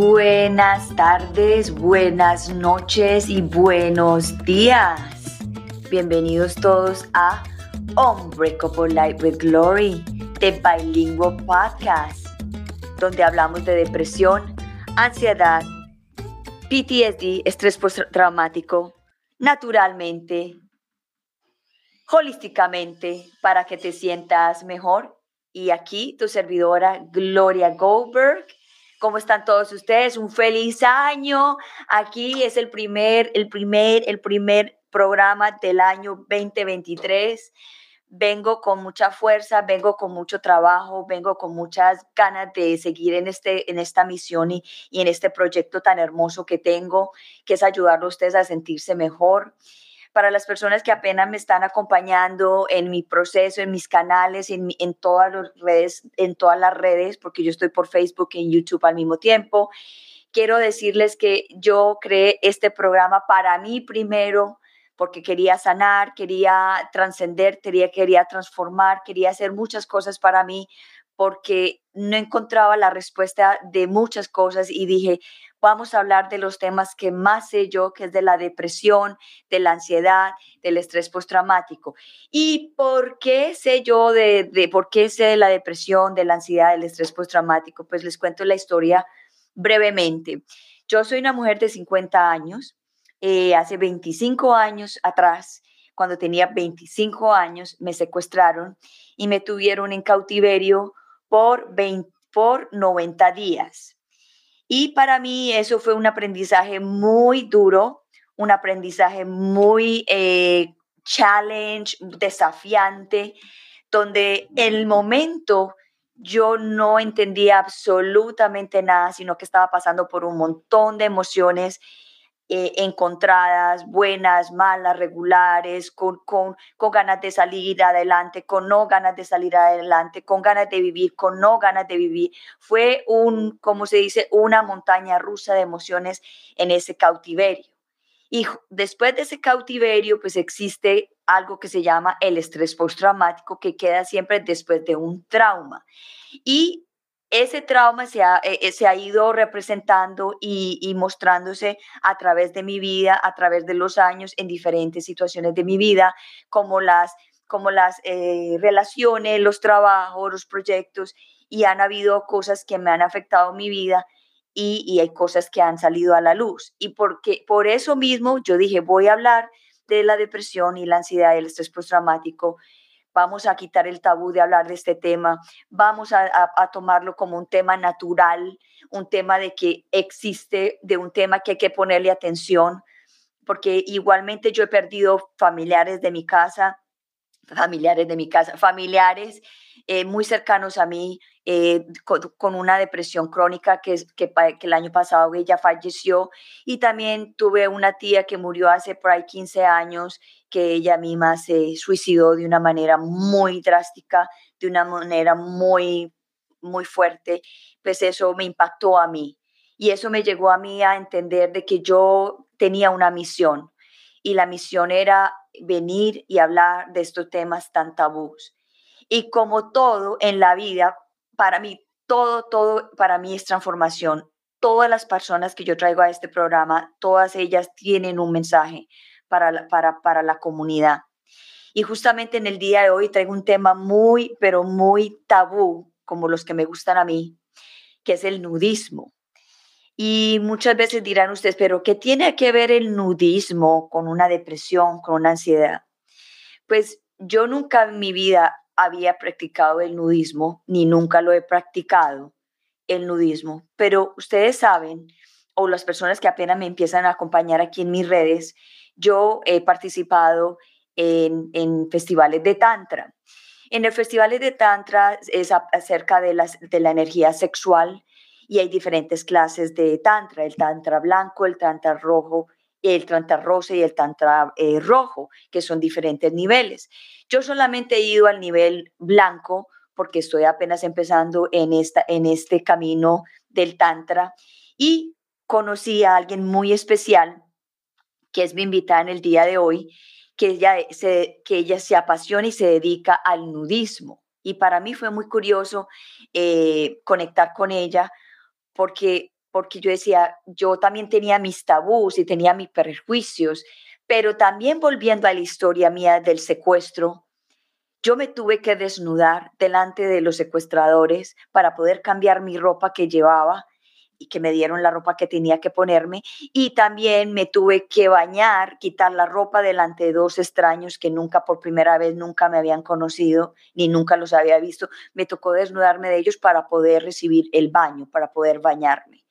Buenas tardes, buenas noches y buenos días. Bienvenidos todos a Unbreakable Life with Glory, de Bilingual Podcast, donde hablamos de depresión, ansiedad, PTSD, estrés postraumático, naturalmente, holísticamente, para que te sientas mejor. Y aquí tu servidora Gloria Goldberg ¿Cómo están todos ustedes? Un feliz año. Aquí es el primer, el primer, el primer programa del año 2023. Vengo con mucha fuerza, vengo con mucho trabajo, vengo con muchas ganas de seguir en, este, en esta misión y, en este proyecto tan hermoso que tengo, que es ayudarlos a ustedes a sentirse mejor para las personas que apenas me están acompañando en mi proceso, en mis canales, en, en, todas las redes, en todas las redes, porque yo estoy por Facebook y en YouTube al mismo tiempo. Quiero decirles que yo creé este programa para mí primero, porque quería sanar, quería trascender, quería, quería transformar, quería hacer muchas cosas para mí, porque no encontraba la respuesta de muchas cosas y dije, vamos a hablar de los temas que más sé yo, que es de la depresión, de la ansiedad, del estrés postraumático. ¿Y por qué sé yo de, por qué sé de la depresión, de la ansiedad, del estrés postraumático? Pues les cuento la historia brevemente. Yo soy una mujer de 50 años. Eh, hace 25 años atrás, cuando tenía 25 años, me secuestraron y me tuvieron en cautiverio por, 20, por 90 días. Y para mí eso fue un aprendizaje muy duro, un aprendizaje muy eh, challenge, desafiante, donde el momento yo no entendía absolutamente nada, sino que estaba pasando por un montón de emociones eh, encontradas, buenas, malas, regulares, con, con, con, ganas de salir adelante, con no ganas de salir adelante, con ganas de vivir, con no ganas de vivir. Fue un, como se dice, una montaña rusa de emociones en ese cautiverio. Y después de ese cautiverio, pues existe algo que se llama el estrés postraumático que queda siempre después de un trauma. Y ese trauma se ha, eh, eh, se ha ido representando y, mostrándose a través de mi vida, a través de los años, en diferentes situaciones de mi vida, como las, como las eh, relaciones, los trabajos, los proyectos, y han habido cosas que me han afectado mi vida y, hay cosas que han salido a la luz. Y porque, por eso mismo yo dije, voy a hablar de la depresión y la ansiedad y el estrés postraumático vamos a quitar el tabú de hablar de este tema, vamos a, tomarlo como un tema natural, un tema de que existe, de un tema que hay que ponerle atención, porque igualmente yo he perdido familiares de mi casa, familiares de mi casa, familiares eh, muy cercanos a mí eh, con, una depresión crónica que, que, que, el año pasado ella falleció y también tuve una tía que murió hace por ahí 15 años que ella misma se suicidó de una manera muy drástica, de una manera muy, muy fuerte, pues eso me impactó a mí y eso me llegó a mí a entender de que yo tenía una misión y la misión era venir y hablar de estos temas tan tabús. Y como todo en la vida, para mí, todo, todo para mí es transformación. Todas las personas que yo traigo a este programa, todas ellas tienen un mensaje para la, para, para la comunidad. Y justamente en el día de hoy traigo un tema muy, pero muy tabú, como los que me gustan a mí, que es el nudismo. Y muchas veces dirán ustedes, pero ¿qué tiene que ver el nudismo con una depresión, con una ansiedad? Pues yo nunca en mi vida había practicado el nudismo, ni nunca lo he practicado, el nudismo, pero ustedes saben, o las personas que apenas me empiezan a acompañar aquí en mis redes, yo he participado en, en festivales de Tantra. En el festival de Tantra es acerca de, las, de la energía sexual y hay diferentes clases de Tantra, el Tantra blanco, el Tantra rojo, el Tantra rosa y el Tantra eh, rojo, que son diferentes niveles. Yo solamente he ido al nivel blanco porque estoy apenas empezando en, esta, en este camino del Tantra y conocí a alguien muy especial, que es mi invitada en el día de hoy, que ella se, que ella se apasiona y se dedica al nudismo. Y para mí fue muy curioso eh, conectar con ella porque porque yo decía, yo también tenía mis tabús y tenía mis prejuicios, pero también volviendo a la historia mía del secuestro, yo me tuve que desnudar delante de los secuestradores para poder cambiar mi ropa que llevaba y que me dieron la ropa que tenía que ponerme. Y también me tuve que bañar, quitar la ropa delante de dos extraños que nunca por primera vez, nunca me habían conocido, ni nunca los había visto. Me tocó desnudarme de ellos para poder recibir el baño, para poder bañarme.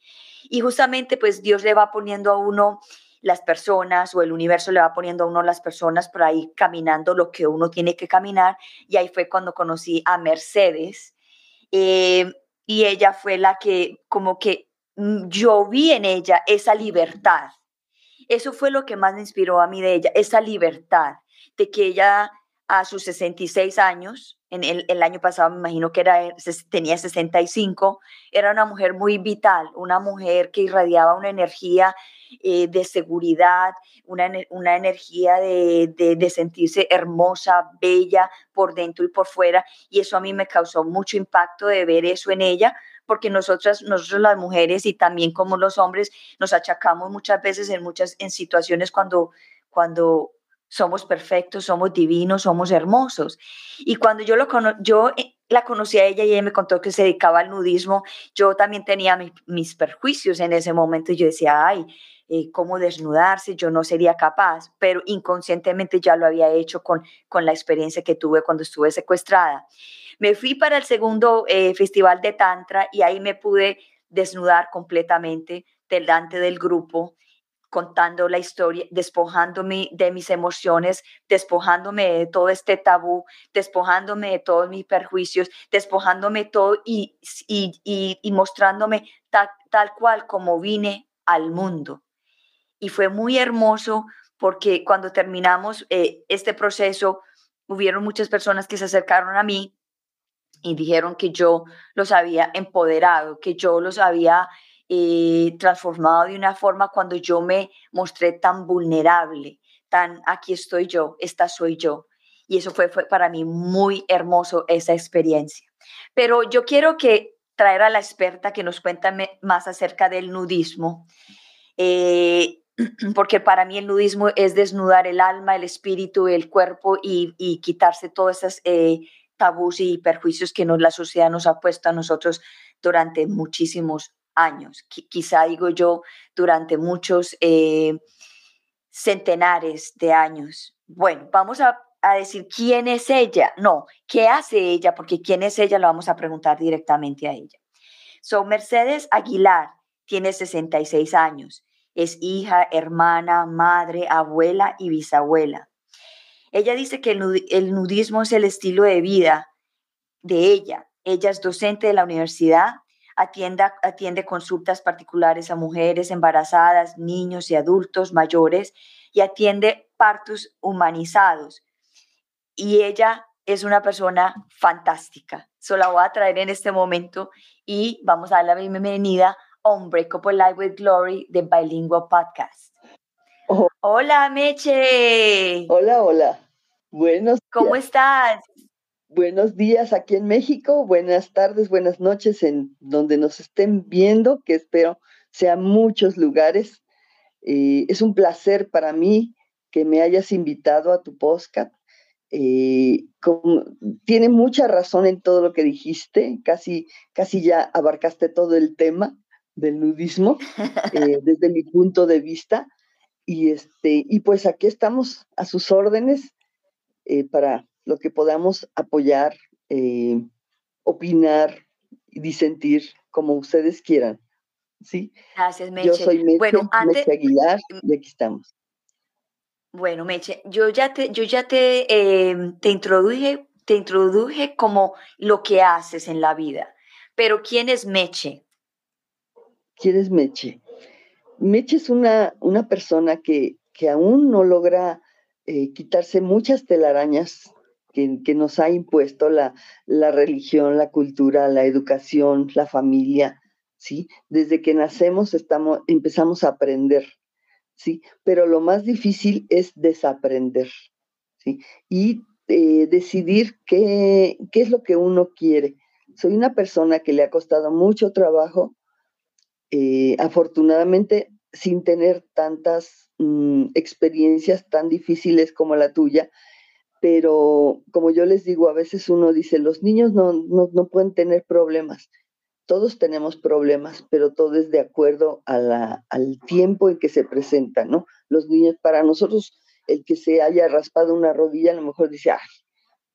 Y justamente pues Dios le va poniendo a uno las personas o el universo le va poniendo a uno las personas para ir caminando lo que uno tiene que caminar. Y ahí fue cuando conocí a Mercedes. Eh, y ella fue la que como que Mm, yo vi en ella esa libertad. Eso fue lo que más me inspiró a mí de ella, esa libertad, de que ella a sus 66 años, en el, año pasado me imagino que era, tenía 65, era una mujer muy vital, una mujer que irradiaba una energía eh, de seguridad, una, una energía de, de, sentirse hermosa, bella por dentro y por fuera, y eso a mí me causó mucho impacto de ver eso en ella, porque nosotras, nosotros las mujeres y también como los hombres nos achacamos muchas veces en muchas en situaciones cuando cuando somos perfectos, somos divinos, somos hermosos. Y cuando yo lo yo eh, la conocí a ella y ella me contó que se dedicaba al nudismo, yo también tenía mis perjuicios en ese momento yo decía, ay, eh, cómo desnudarse, yo no sería capaz, pero inconscientemente ya lo había hecho con, con la experiencia que tuve cuando estuve secuestrada. Me fui para el segundo eh, festival de Tantra y ahí me pude desnudar completamente delante del grupo contando la historia, despojándome de mis emociones, despojándome de todo este tabú, despojándome de todos mis perjuicios, despojándome todo y, y, y, mostrándome tal, tal cual como vine al mundo. Y fue muy hermoso porque cuando terminamos eh, este proceso, hubieron muchas personas que se acercaron a mí y dijeron que yo los había empoderado, que yo los había eh, transformado de una forma cuando yo me mostré tan vulnerable, tan aquí estoy yo, esta soy yo. Y eso fue, fue para mí muy hermoso esa experiencia. Pero yo quiero que traer a la experta que nos cuente más acerca del nudismo, eh, porque para mí el nudismo es desnudar el alma, el espíritu, el cuerpo y, y quitarse todas esas eh, tabús y perjuicios que nos, la sociedad nos ha puesto a nosotros durante muchísimos años, quizá digo yo, durante muchos eh, centenares de años. Bueno, vamos a, a, decir quién es ella. No, ¿qué hace ella? Porque quién es ella lo vamos a preguntar directamente a ella. So, Mercedes Aguilar tiene 66 años. Es hija, hermana, madre, abuela y bisabuela. Ella dice que el nudismo es el estilo de vida de ella. Ella es docente de la universidad, atiende, atiende consultas particulares a mujeres embarazadas, niños y adultos mayores y atiende partos humanizados. Y ella es una persona fantástica. Solo la voy a traer en este momento y vamos a dar la bienvenida a Unbreakable Life with Glory de Bilingual Podcast. Oh. Hola, Meche. Hola, hola. Buenos ¿Cómo estás? Buenos días aquí en México, buenas tardes, buenas noches en donde nos estén viendo, que espero sean muchos lugares. Eh, es un placer para mí que me hayas invitado a tu podcast. Eh, tiene mucha razón en todo lo que dijiste, casi, casi ya abarcaste todo el tema del nudismo eh, desde mi punto de vista. Y, este, y pues aquí estamos a sus órdenes eh, para lo que podamos apoyar, eh, opinar y disentir como ustedes quieran. ¿sí? Gracias, Meche. Yo soy Meche, bueno, antes, Aguilar y aquí estamos. Bueno, Meche, yo ya te, yo ya te, em, te introduje, te introduje como lo que haces en la vida. Pero ¿quién es Meche? ¿Quién es Meche? Meche es una, una persona que, que aún no logra eh, quitarse muchas telarañas que, nos ha impuesto la, la, religión, la cultura, la educación, la familia, ¿sí? Desde que nacemos estamos, empezamos a aprender, ¿sí? Pero lo más difícil es desaprender, ¿sí? Y eh, decidir qué, qué es lo que uno quiere. Soy una persona que le ha costado mucho trabajo eh, afortunadamente sin tener tantas mm, experiencias tan difíciles como la tuya, pero como yo les digo, a veces uno dice, los niños no, no, pueden tener problemas. Todos tenemos problemas, pero todo es de acuerdo a la, al tiempo en que se presentan, ¿no? Los niños, para nosotros, el que se haya raspado una rodilla, a lo mejor dice, ah,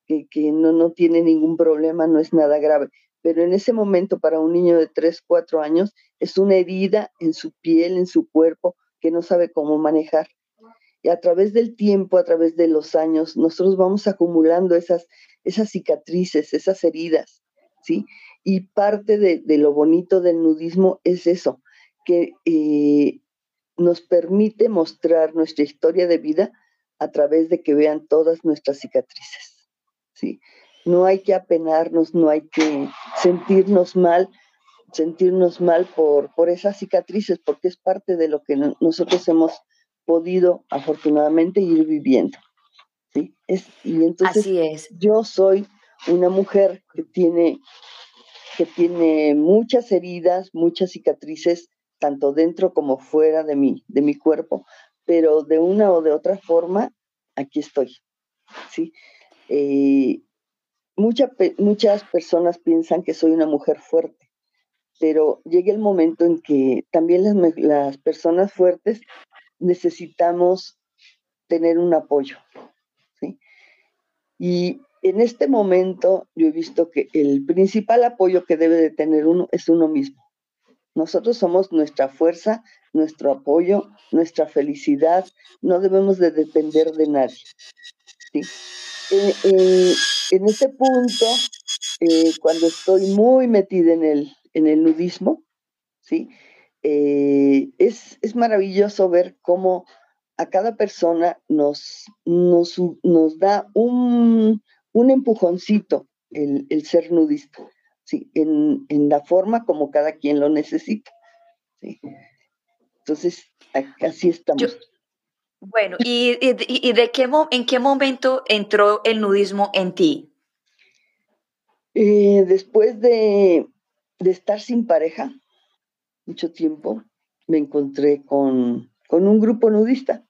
que, que no, no tiene ningún problema, no es nada grave. Pero en ese momento, para un niño de 3, 4 años, es una herida en su piel, en su cuerpo, que no sabe cómo manejar. Y a través del tiempo, a través de los años, nosotros vamos acumulando esas, esas cicatrices, esas heridas, ¿sí? Y parte de, lo bonito del nudismo es eso, que eh, nos permite mostrar nuestra historia de vida a través de que vean todas nuestras cicatrices, ¿sí? No hay que apenarnos, no hay que sentirnos mal, sentirnos mal por, por esas cicatrices, porque es parte de lo que nosotros hemos podido afortunadamente ir viviendo. ¿sí? Es, y entonces Así es. yo soy una mujer que tiene, que tiene muchas heridas, muchas cicatrices, tanto dentro como fuera de mí, de mi cuerpo, pero de una o de otra forma, aquí estoy. ¿sí? Eh, muchas personas piensan que soy una mujer fuerte, pero llega el momento en que también las, las personas fuertes necesitamos tener un apoyo. ¿sí? Y en este momento yo he visto que el principal apoyo que debe de tener uno es uno mismo. Nosotros somos nuestra fuerza, nuestro apoyo, nuestra felicidad. No debemos de depender de nadie. ¿sí? en este punto, eh, cuando estoy muy metida en el, en el nudismo, ¿sí? Eh, es, maravilloso ver cómo a cada persona nos, nos, da un, empujoncito el, ser nudista, ¿sí? En, la forma como cada quien lo necesita. Entonces, así estamos. bueno, ¿y, de qué, en qué momento entró el nudismo en ti? Eh, después de, de estar sin pareja, mucho tiempo, me encontré con, un grupo nudista.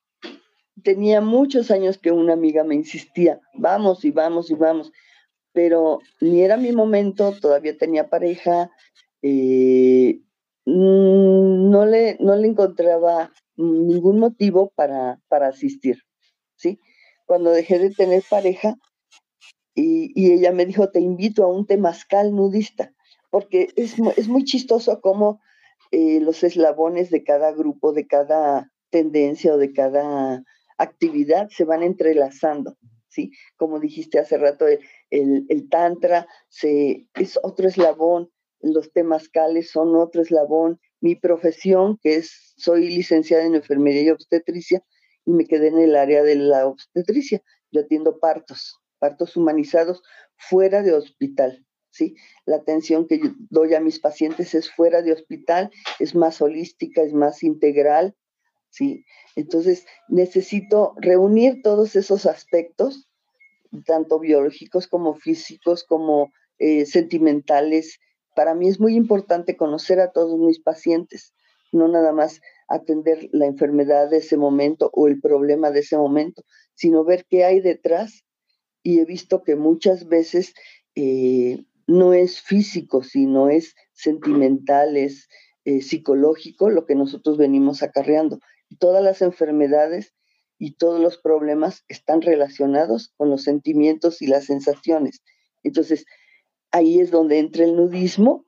Tenía muchos años que una amiga me insistía, vamos y vamos y vamos, pero ni era mi momento, todavía tenía pareja, eh, mm, no, le, no le encontraba ningún motivo para, para asistir, ¿sí? Cuando dejé de tener pareja, y, y, ella me dijo, te invito a un temazcal nudista, porque es, es muy chistoso cómo eh, los eslabones de cada grupo, de cada tendencia o de cada actividad se van entrelazando, ¿sí? Como dijiste hace rato, el, tantra se, es otro eslabón, los temazcales son otro eslabón, mi profesión, que es, soy licenciada en enfermería y obstetricia, y me quedé en el área de la obstetricia. Yo atiendo partos, partos humanizados fuera de hospital, ¿sí? La atención que yo doy a mis pacientes es fuera de hospital, es más holística, es más integral, ¿sí? Entonces, necesito reunir todos esos aspectos, tanto biológicos como físicos, como eh, sentimentales. Para mí es muy importante conocer a todos mis pacientes, no nada más atender la enfermedad de ese momento o el problema de ese momento, sino ver qué hay detrás. Y he visto que muchas veces eh, no es físico, sino es sentimental, es eh, psicológico lo que nosotros venimos acarreando. todas las enfermedades y todos los problemas están relacionados con los sentimientos y las sensaciones. Entonces, ahí es donde entra el nudismo,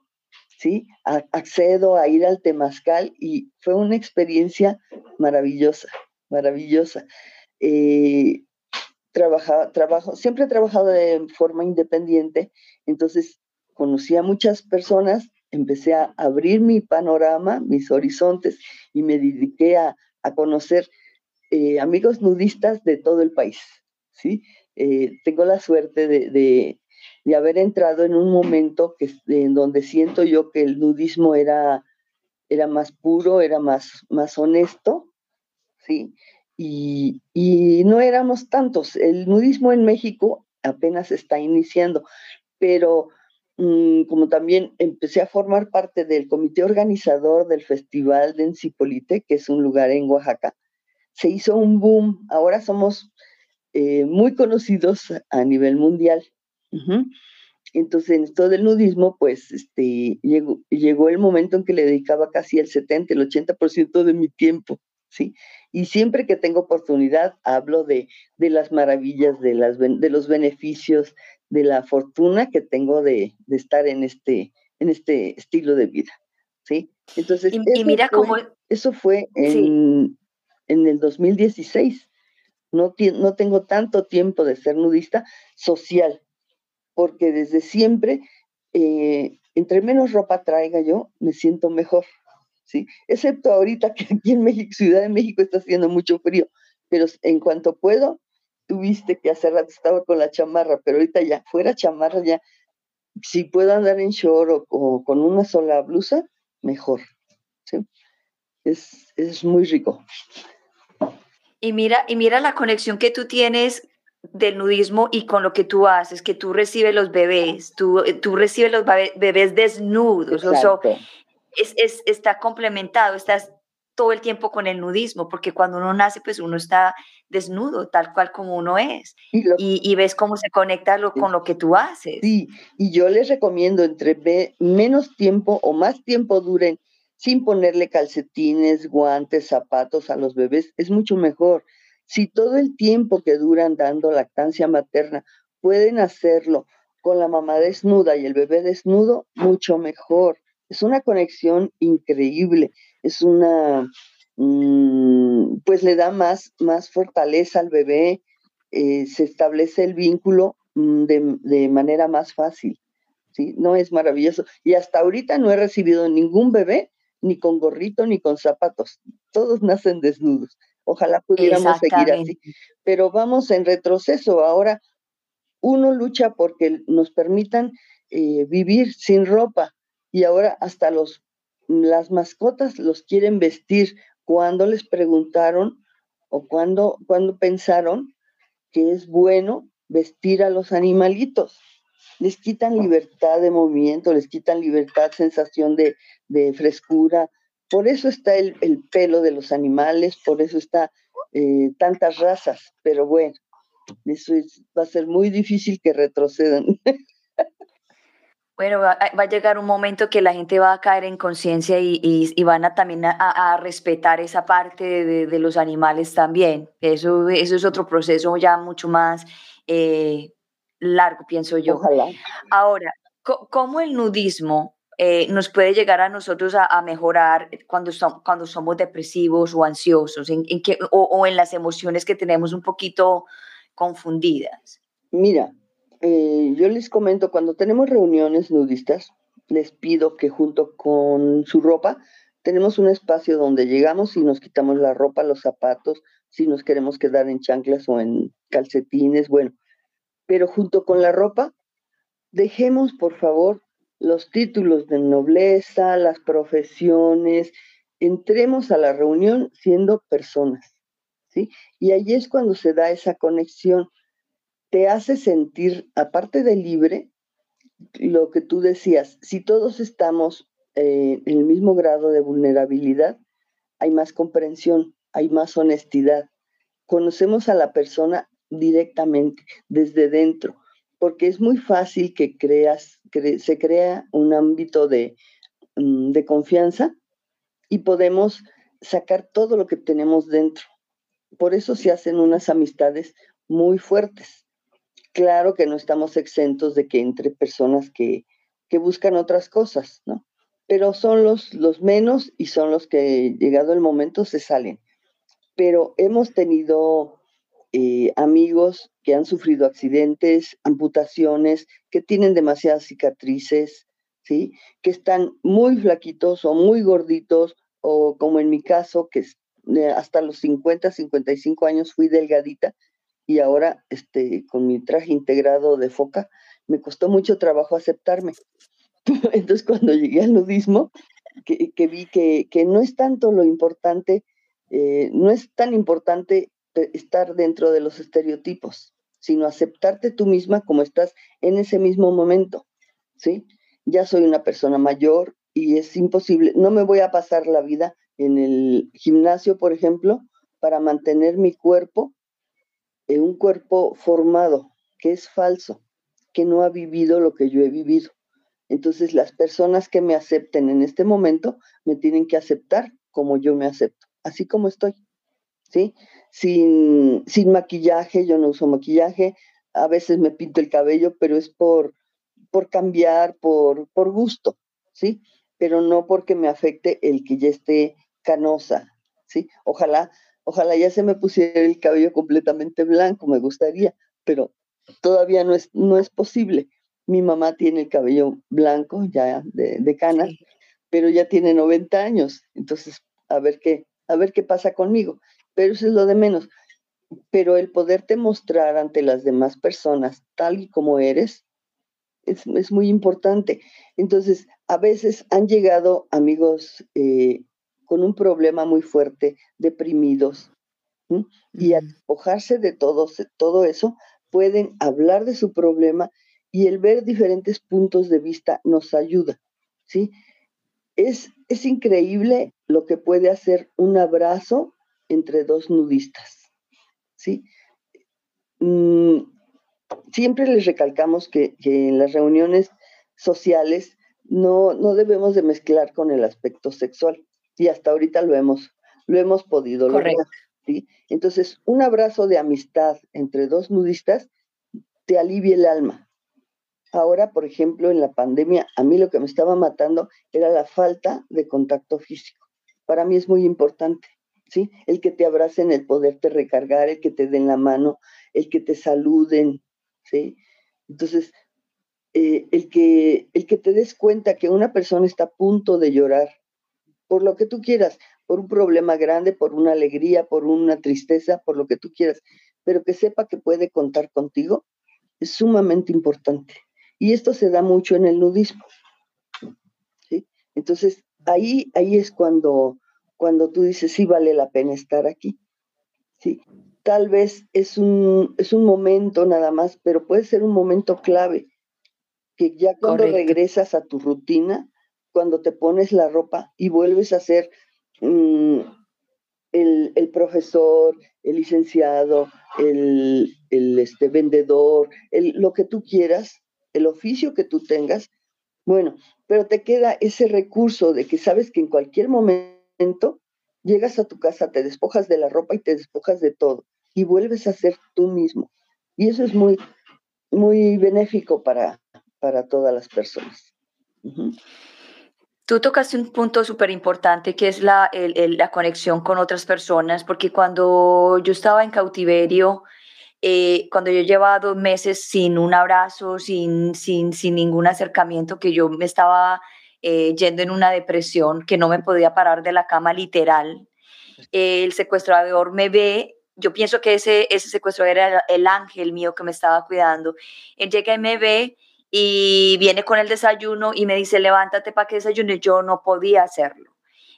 ¿sí? accedo a ir al temazcal y fue una experiencia maravillosa, maravillosa. Eh, trabajo, siempre he trabajado de forma independiente, entonces conocí a muchas personas, empecé a abrir mi panorama, mis horizontes y me dediqué a, conocer eh, amigos nudistas de todo el país. ¿sí? Eh, tengo la suerte de, haber entrado en un momento que, en donde siento yo que el nudismo era, era más puro, era más, más honesto, ¿sí? Y, no éramos tantos. El nudismo en México apenas está iniciando, pero mm, como también empecé a formar parte del comité organizador del Festival de Encipolite, que es un lugar en Oaxaca, se hizo un boom. Ahora somos eh, muy conocidos a nivel mundial. Entonces, en esto del nudismo, pues este, llegó, llegó el momento en que le dedicaba casi el 70, el 80% de mi tiempo, ¿sí? Y siempre que tengo oportunidad, hablo de, de las maravillas, de, las, de los beneficios, de la fortuna que tengo de, de estar en este, en este estilo de vida, ¿sí? Entonces, y, mira cómo... Eso fue en, en el 2016. No, no tengo tanto tiempo de ser nudista social, porque desde siempre, eh, entre menos ropa traiga yo, me siento mejor, ¿sí? Excepto ahorita que aquí en México, Ciudad de México, está haciendo mucho frío, pero en cuanto puedo, tuviste que hace rato estaba con la chamarra, pero ahorita ya, fuera chamarra ya, si puedo andar en short o, con una sola blusa, mejor, ¿sí? Es, es muy rico. Y mira, y mira la conexión que tú tienes del nudismo y con lo que tú haces, que tú recibes los bebés, tú, tú recibes los bebés desnudos, o sea, es, es, está complementado, estás todo el tiempo con el nudismo, porque cuando uno nace, pues uno está desnudo, tal cual como uno es, y, y, ves cómo se conecta lo, con lo que tú haces. Sí, y yo les recomiendo entre menos tiempo o más tiempo duren sin ponerle calcetines, guantes, zapatos a los bebés, es mucho mejor si todo el tiempo que duran dando lactancia materna pueden hacerlo con la mamá desnuda y el bebé desnudo, mucho mejor. Es una conexión increíble, es una, mm, pues le da más, más fortaleza al bebé, eh, se establece el vínculo mm, de, de, manera más fácil. ¿sí? No es maravilloso. Y hasta ahorita no he recibido ningún bebé ni con gorrito ni con zapatos. Todos nacen desnudos. Ojalá pudiéramos seguir así. Pero vamos en retroceso. Ahora uno lucha porque nos permitan eh, vivir sin ropa y ahora hasta los las mascotas los quieren vestir cuando les preguntaron o cuando, cuando pensaron que es bueno vestir a los animalitos. Les quitan libertad de movimiento, les quitan libertad, sensación de, de frescura, por eso está el, pelo de los animales, por eso está eh, tantas razas, pero bueno, eso va a ser muy difícil que retrocedan. Bueno, va, a llegar un momento que la gente va a caer en conciencia y, van a también a, respetar esa parte de, los animales también. Eso, eso es otro proceso ya mucho más eh, largo, pienso yo. Ojalá. Ahora, ¿cómo el nudismo eh, nos puede llegar a nosotros a, mejorar cuando, cuando somos depresivos o ansiosos en, o, en las emociones que tenemos un poquito confundidas? Mira, eh, yo les comento, cuando tenemos reuniones nudistas, les pido que junto con su ropa tenemos un espacio donde llegamos y nos quitamos la ropa, los zapatos, si nos queremos quedar en chanclas o en calcetines, bueno, pero junto con la ropa, dejemos por favor los títulos de nobleza, las profesiones, entremos a la reunión siendo personas, ¿sí? Y ahí es cuando se da esa conexión. Te hace sentir, aparte de libre, lo que tú decías, si todos estamos eh, en el mismo grado de vulnerabilidad, hay más comprensión, hay más honestidad. Conocemos a la persona directamente, desde dentro porque es muy fácil que creas, se crea un ámbito mm, de confianza y podemos sacar todo lo que tenemos dentro. Por eso se hacen unas amistades muy fuertes. Claro que no estamos exentos de que entre personas que, que buscan otras cosas, ¿no? Pero son los, los menos y son los que, llegado el momento, se salen. Pero hemos tenido eh, amigos que han sufrido accidentes, amputaciones, que tienen demasiadas cicatrices, ¿sí? Que están muy flaquitos o muy gorditos, o como en mi caso, que hasta los 50, 55 años fui delgadita y ahora este, con mi traje integrado de foca, me costó mucho trabajo aceptarme. Entonces cuando llegué al nudismo, que, vi que, que, no es tanto lo importante, eh, no es tan importante estar dentro de los estereotipos, sino aceptarte tú misma como estás en ese mismo momento. ¿sí? Ya soy una persona mayor y es imposible, no me voy a pasar la vida en el gimnasio, por ejemplo, para mantener mi cuerpo, en un cuerpo formado, que es falso, que no ha vivido lo que yo he vivido. Entonces las personas que me acepten en este momento me tienen que aceptar como yo me acepto, así como estoy. ¿Sí? Sin, sin maquillaje, yo no uso maquillaje, a veces me pinto el cabello, pero es por, por cambiar, por, por gusto, ¿sí? Pero no porque me afecte el que ya esté canosa, ¿sí? Ojalá, ojalá ya se me pusiera el cabello completamente blanco, me gustaría, pero todavía no es, no es posible. Mi mamá tiene el cabello blanco, ya de, de canas, pero ya tiene 90 años, entonces a ver qué, a ver qué pasa conmigo. Pero eso es lo de menos. Pero el poderte mostrar ante las demás personas tal y como eres es, es muy importante. Entonces, a veces han llegado amigos eh, con un problema muy fuerte, deprimidos, y al despojarse de todo, todo eso, pueden hablar de su problema y el ver diferentes puntos de vista nos ayuda, ¿sí? Es, es increíble lo que puede hacer un abrazo entre dos nudistas, ¿sí? Mm, siempre les recalcamos que, en las reuniones sociales no, no debemos de mezclar con el aspecto sexual y hasta ahorita lo hemos, lo hemos podido lograr. ¿sí? Entonces, un abrazo de amistad entre dos nudistas te alivia el alma. Ahora, por ejemplo, en la pandemia, a mí lo que me estaba matando era la falta de contacto físico. Para mí es muy importante, ¿sí? El que te abracen, el poderte recargar, el que te den la mano, el que te saluden, ¿sí? Entonces, eh, el, que, el que te des cuenta que una persona está a punto de llorar, por lo que tú quieras, por un problema grande, por una alegría, por una tristeza, por lo que tú quieras, pero que sepa que puede contar contigo, es sumamente importante. Y esto se da mucho en el nudismo. ¿sí? Entonces, ahí, ahí es cuando, cuando tú dices, sí vale la pena estar aquí. ¿sí? Tal vez es un, es un momento nada más, pero puede ser un momento clave, que ya cuando regresas a tu rutina, cuando te pones la ropa y vuelves a ser mm, el, profesor, el licenciado, el, este, vendedor, lo que tú quieras, el oficio que tú tengas, bueno, pero te queda ese recurso de que sabes que en cualquier momento llegas a tu casa, te despojas de la ropa y te despojas de todo y vuelves a ser tú mismo. Y eso es muy, muy benéfico para, para todas las personas. Tú tocaste un punto súper importante que es la, la conexión con otras personas, porque cuando yo estaba en cautiverio, eh, cuando yo llevaba dos meses sin un abrazo, sin, sin, sin ningún acercamiento, que yo me estaba eh, yendo en una depresión, que no me podía parar de la cama literal, el secuestrador me ve, yo pienso que ese, ese secuestrador era el ángel mío que me estaba cuidando, él llega y me ve y viene con el desayuno y me dice, levántate para que desayune. Yo no podía hacerlo.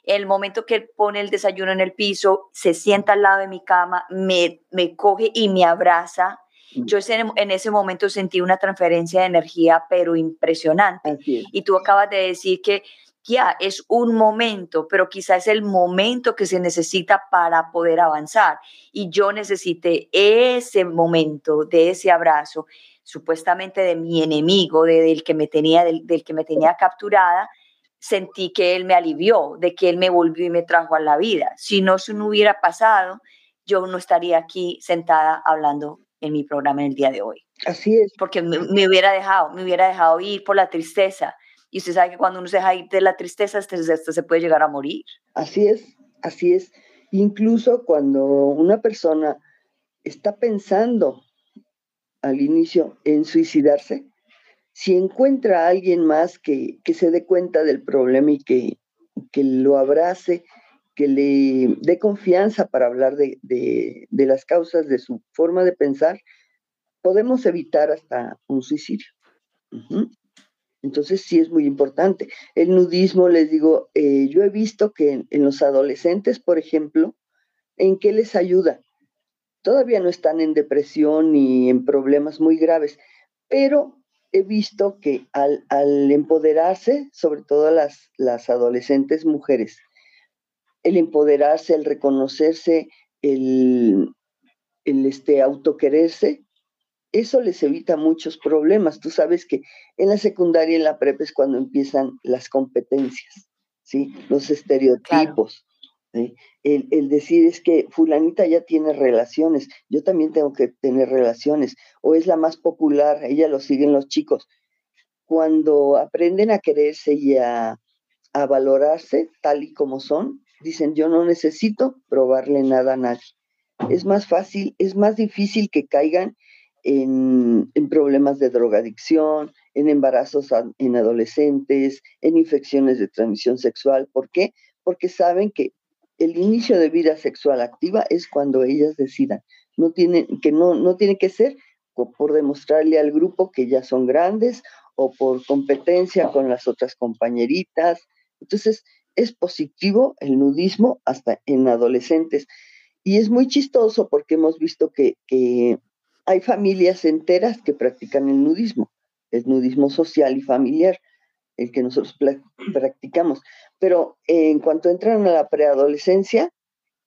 El momento que él pone el desayuno en el piso, se sienta al lado de mi cama, me, me coge y me abraza. Mm. Yo en ese momento sentí una transferencia de energía, pero impresionante. Y tú acabas de decir que ya es un momento, pero quizás es el momento que se necesita para poder avanzar. Y yo necesité ese momento de ese abrazo supuestamente de mi enemigo, de, del, que me tenía, del, que me tenía capturada, sentí que él me alivió, de que él me volvió y me trajo a la vida. Si no se no hubiera pasado, yo no estaría aquí sentada hablando en mi programa en el día de hoy. Así es. Porque me, hubiera dejado, me hubiera dejado ir por la tristeza. Y usted sabe que cuando uno se deja ir de la tristeza, esto se puede llegar a morir. Así es, así es. Incluso cuando una persona está pensando al inicio en suicidarse, si encuentra a alguien más que, se dé cuenta del problema y que, que, lo abrace, que le dé confianza para hablar de, las causas de su forma de pensar, podemos evitar hasta un suicidio. Entonces sí es muy importante. El nudismo, les digo, eh, yo he visto que en, los adolescentes, por ejemplo, ¿en qué les ayuda? Todavía no están en depresión ni en problemas muy graves, pero he visto que al, empoderarse, sobre todo las, las adolescentes mujeres, el empoderarse, el reconocerse, el, el este, autoquererse, eso les evita muchos problemas. Tú sabes que en la secundaria y en la prepa es cuando empiezan las competencias, ¿sí? Los estereotipos. El, decir es que fulanita ya tiene relaciones, yo también tengo que tener relaciones, o es la más popular, ella lo siguen los chicos. Cuando aprenden a quererse y a, a valorarse tal y como son, dicen, yo no necesito probarle nada a nadie. Es más fácil, es más difícil que caigan en, problemas de drogadicción, en embarazos en adolescentes, en infecciones de transmisión sexual. ¿Por qué? Porque saben que el inicio de vida sexual activa es cuando ellas decidan. No tiene, que no, no tiene que ser por demostrarle al grupo que ya son grandes o por competencia con las otras compañeritas. Entonces, es positivo el nudismo hasta en adolescentes. Y es muy chistoso porque hemos visto que, que hay familias enteras que practican el nudismo, el nudismo social y familiar, el que nosotros practicamos. Pero en cuanto entran a la preadolescencia,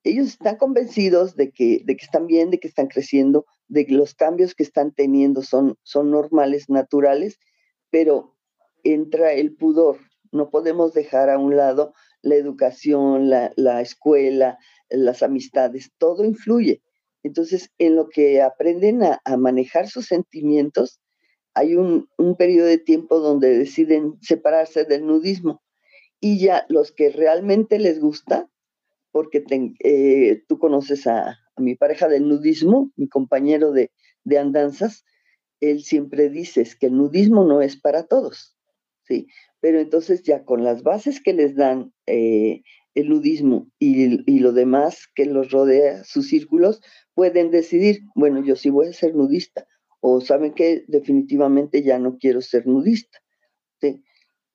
ellos están convencidos de que, de que están bien, de que están creciendo, de que los cambios que están teniendo son, son normales, naturales, pero entra el pudor. No podemos dejar a un lado la educación, la, la escuela, las amistades, todo influye. Entonces, en lo que aprenden a, manejar sus sentimientos, hay un, periodo de tiempo donde deciden separarse del nudismo. Y ya los que realmente les gusta, porque eh, tú conoces a, mi pareja del nudismo, mi compañero de, andanzas, él siempre dice que el nudismo no es para todos, ¿sí? Pero entonces ya con las bases que les dan eh, el nudismo y, y, lo demás que los rodea, sus círculos, pueden decidir, bueno, yo sí voy a ser nudista, o saben que definitivamente ya no quiero ser nudista.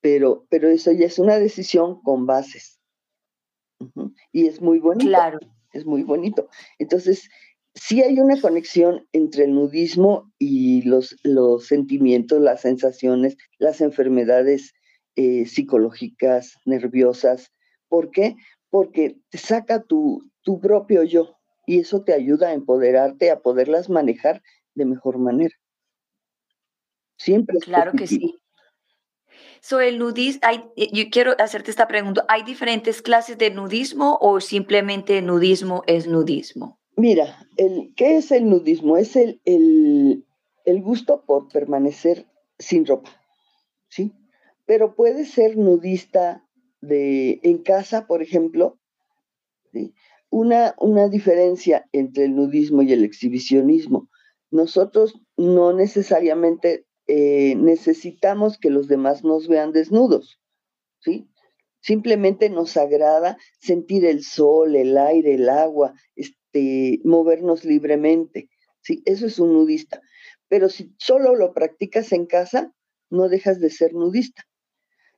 Pero, pero eso ya es una decisión con bases. Y es muy bonito. Claro. Es muy bonito. Entonces, sí hay una conexión entre el nudismo y los, los sentimientos, las sensaciones, las enfermedades eh, psicológicas, nerviosas. ¿Por qué? Porque te saca tu, tu propio yo y eso te ayuda a empoderarte, a poderlas manejar de mejor manera. Siempre. claro que sí. So, el nudismo, eh, yo quiero hacerte esta pregunta, ¿hay diferentes clases de nudismo o simplemente nudismo es nudismo? Mira, el, ¿qué es el nudismo? Es el, el, el gusto por permanecer sin ropa, ¿sí? Pero puede ser nudista de, en casa, por ejemplo, ¿sí? una, una diferencia entre el nudismo y el exhibicionismo. Nosotros no necesariamente eh, necesitamos que los demás nos vean desnudos, ¿sí? Simplemente nos agrada sentir el sol, el aire, el agua, este, movernos libremente, ¿sí? Eso es un nudista. Pero si solo lo practicas en casa, no dejas de ser nudista.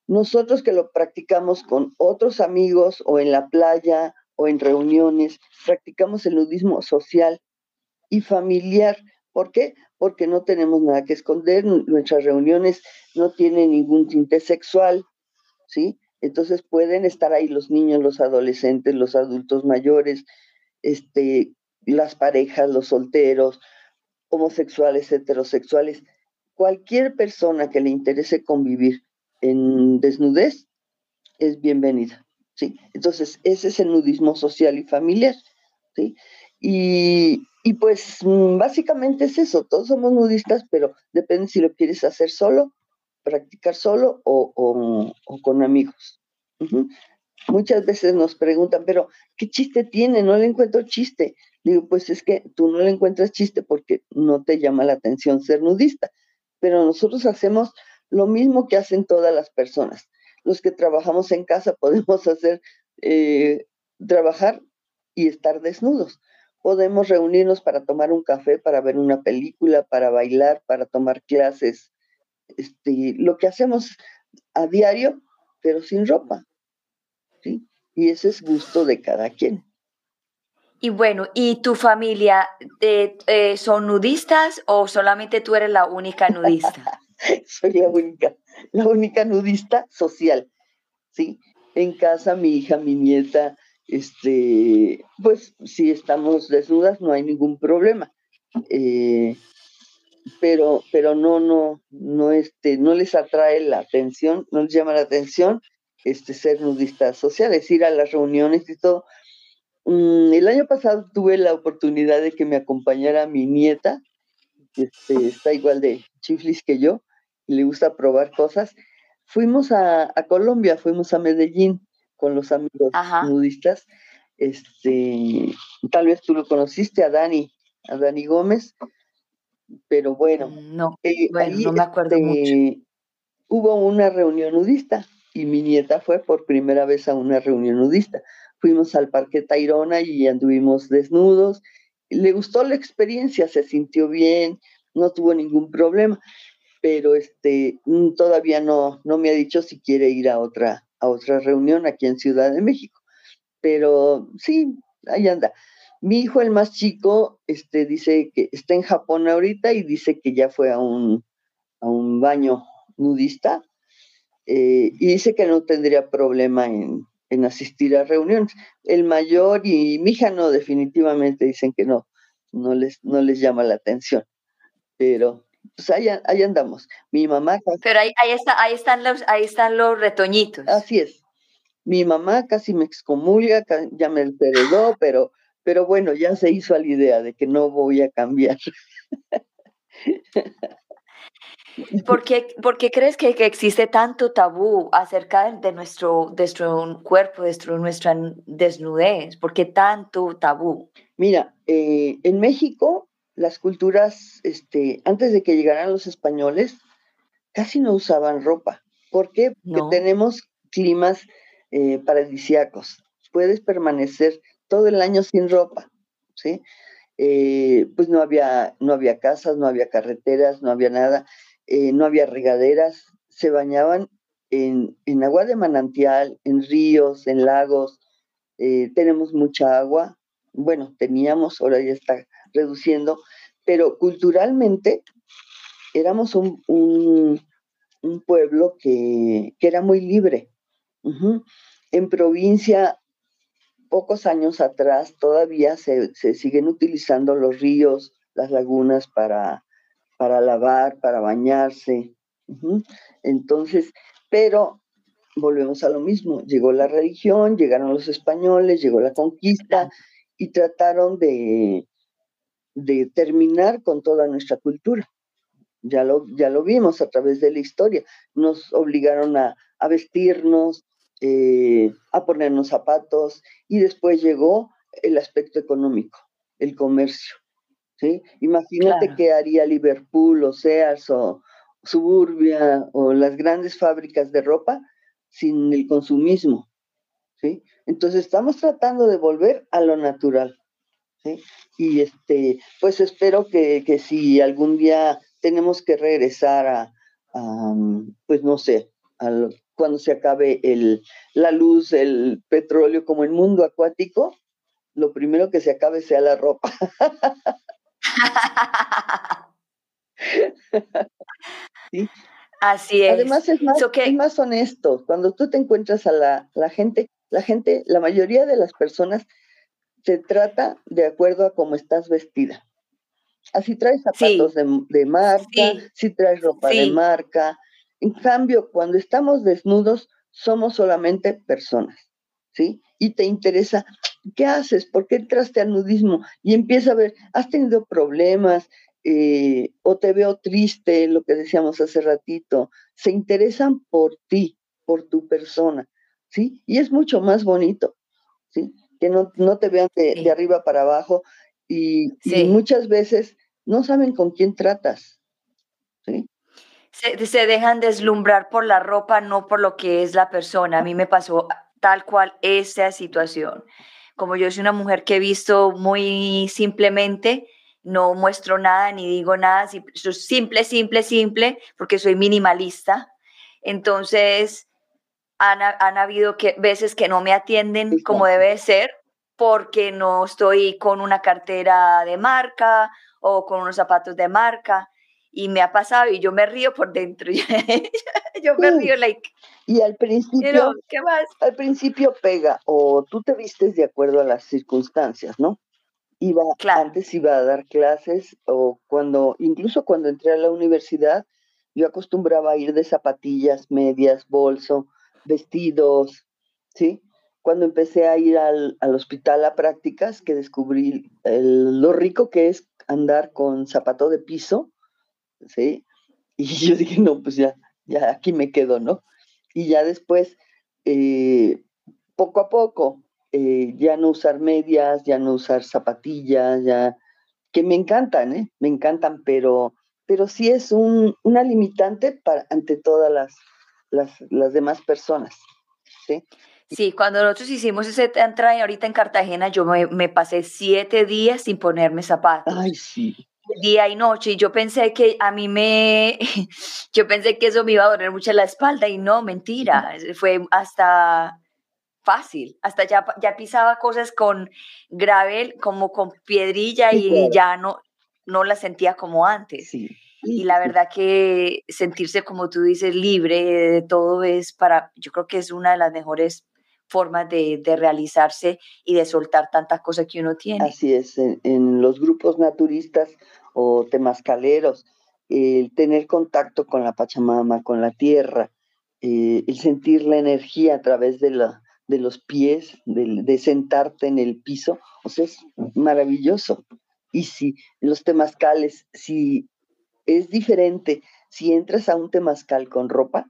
Nosotros que lo practicamos con otros amigos o en la playa o en reuniones, practicamos el nudismo social y familiar. ¿Por qué? Porque no tenemos nada que esconder, nuestras reuniones no tienen ningún tinte sexual, ¿sí? Entonces pueden estar ahí los niños, los adolescentes, los adultos mayores, este, las parejas, los solteros, homosexuales, heterosexuales, cualquier persona que le interese convivir en desnudez es bienvenida. ¿sí? Entonces, ese es el nudismo social y familiar, ¿sí? Y, pues mm, básicamente es eso, todos somos nudistas, pero depende si lo quieres hacer solo, practicar solo o, con amigos. Muchas veces nos preguntan, pero ¿qué chiste tiene? No le encuentro chiste. Digo, pues es que tú no le encuentras chiste porque no te llama la atención ser nudista, pero nosotros hacemos lo mismo que hacen todas las personas los que trabajamos en casa podemos hacer, eh, trabajar y estar desnudos. Podemos reunirnos para tomar un café, para ver una película, para bailar, para tomar clases. Este, lo que hacemos a diario, pero sin ropa. ¿sí? Y ese es gusto de cada quien. Y bueno, ¿y tu familia eh, eh, son nudistas o solamente tú eres la única nudista? soy la única, la única nudista social, ¿sí? En casa mi hija, mi nieta, este, pues si estamos desnudas no hay ningún problema. Eh, pero, pero no, no, no, este, no les atrae la atención, no les llama la atención este, ser nudistas sociales, ir a las reuniones y todo. Mm, el año pasado tuve la oportunidad de que me acompañara mi nieta, este, está igual de chiflis que yo, y le gusta probar cosas. Fuimos a, Colombia, fuimos a Medellín con los amigos nudistas. Este, tal vez tú lo conociste, a Dani, a Dani Gómez, pero bueno, mm, no, eh, no me acuerdo mucho. Este, hubo una reunión nudista y mi nieta fue por primera vez a una reunión nudista. Fuimos al Parque Tayrona y anduvimos desnudos. Le gustó la experiencia, se sintió bien, no tuvo ningún problema, pero este mm, todavía no, no me ha dicho si quiere ir a otra, a otra reunión aquí en Ciudad de México. Pero sí, ahí anda. Mi hijo, el más chico, este, dice que está en Japón ahorita y dice que ya fue a un, a un baño nudista eh, y dice que no tendría problema en, asistir a reuniones. El mayor y mi hija no, definitivamente dicen que no, no les, no les llama la atención. Pero pues ahí, ahí andamos. Mi mamá. Pero ahí, ahí, está, ahí, están los, ahí están los retoñitos. Así es. Mi mamá casi me excomulga, ya me heredó, pero pero bueno, ya se hizo a la idea de que no voy a cambiar. ¿Por qué, crees que, existe tanto tabú acerca de nuestro, nuestro cuerpo, de nuestra desnudez? ¿Por qué tanto tabú? Mira, eh, en México las culturas, este, antes de que llegaran los españoles, casi no usaban ropa. ¿Por qué? Porque tenemos climas eh, paradisíacos. Puedes permanecer todo el año sin ropa, ¿sí? Eh, pues no había, no había casas, no había carreteras, no había nada, eh, no había regaderas, se bañaban en, agua de manantial, en ríos, en lagos, eh, tenemos mucha agua, bueno, teníamos, ahora ya está reduciendo, pero culturalmente éramos un, pueblo que, era muy libre. En provincia pocos años atrás todavía se, siguen utilizando los ríos, las lagunas para, para lavar, para bañarse. Entonces, pero volvemos a lo mismo, llegó la religión, llegaron los españoles, llegó la conquista y trataron de, de terminar con toda nuestra cultura. Ya lo, ya lo vimos a través de la historia. Nos obligaron a, a vestirnos, eh, a ponernos zapatos y después llegó el aspecto económico, el comercio. ¿sí? Imagínate qué haría Liverpool o Sears o Suburbia o las grandes fábricas de ropa sin el consumismo. ¿sí? Entonces estamos tratando de volver a lo natural. ¿Sí? Y este, pues espero que, que si algún día tenemos que regresar a, a pues no sé, a cuando se acabe el, la luz, el petróleo, como el mundo acuático, lo primero que se acabe sea la ropa. Así es. Además es más, más honesto. Cuando tú te encuentras a la, la, gente, la gente, la mayoría de las personas se trata de acuerdo a cómo estás vestida. Así traes zapatos de, marca, si traes ropa de marca, en cambio, cuando estamos desnudos, somos solamente personas, ¿sí? Y te interesa, ¿qué haces? ¿Por qué entraste al nudismo? Y empieza a ver, ¿has tenido problemas? Eh, o te veo triste, lo que decíamos hace ratito. Se interesan por ti, por tu persona, ¿sí? Y es mucho más bonito, ¿sí? Que no, te vean de, arriba para abajo y, y muchas veces no saben con quién tratas, ¿sí? se, dejan deslumbrar por la ropa, no por lo que es la persona. A mí me pasó tal cual esa situación. Como yo soy una mujer que he visto muy simplemente, no muestro nada ni digo nada, simple, simple, simple, porque soy minimalista. Entonces, han, han habido que, veces que no me atienden como debe ser porque no estoy con una cartera de marca o con unos zapatos de marca y me ha pasado y yo me río por dentro. yo me río, like. Y al principio, ¿qué más? Al principio pega, o tú te vistes de acuerdo a las circunstancias, ¿no? Iba, antes iba a dar clases, o cuando, incluso cuando entré a la universidad, yo acostumbraba a ir de zapatillas, medias, bolso, vestidos, ¿sí? Cuando empecé a ir al, hospital a prácticas, que descubrí lo rico que es andar con zapato de piso, ¿sí? Y yo dije, no, pues ya, ya aquí me quedo, ¿no? Y ya después, eh, poco a poco, eh, ya no usar medias, ya no usar zapatillas, ya, que me encantan, ¿eh? Me encantan, pero, pero sí es un, una limitante para, ante todas las, las, las demás personas, ¿sí? Sí, cuando nosotros hicimos ese entrada ahorita en Cartagena, yo me, me, pasé siete días sin ponerme zapatos. Ay, sí. Día y noche. Y yo pensé que a mí me, yo pensé que eso me iba a doler mucho la espalda y no, mentira. Fue hasta fácil. Hasta ya, ya pisaba cosas con gravel, como con piedrilla y ya no, no la sentía como antes. Sí. Y la verdad que sentirse, como tú dices, libre de todo es para, yo creo que es una de las mejores formas de, realizarse y de soltar tantas cosas que uno tiene. Así es, en, los grupos naturistas o temascaleros, el tener contacto con la Pachamama, con la tierra, eh, el sentir la energía a través de, la, de los pies, de, de, sentarte en el piso, o sea, es maravilloso. Y si los temascales, si es diferente, si entras a un temazcal con ropa,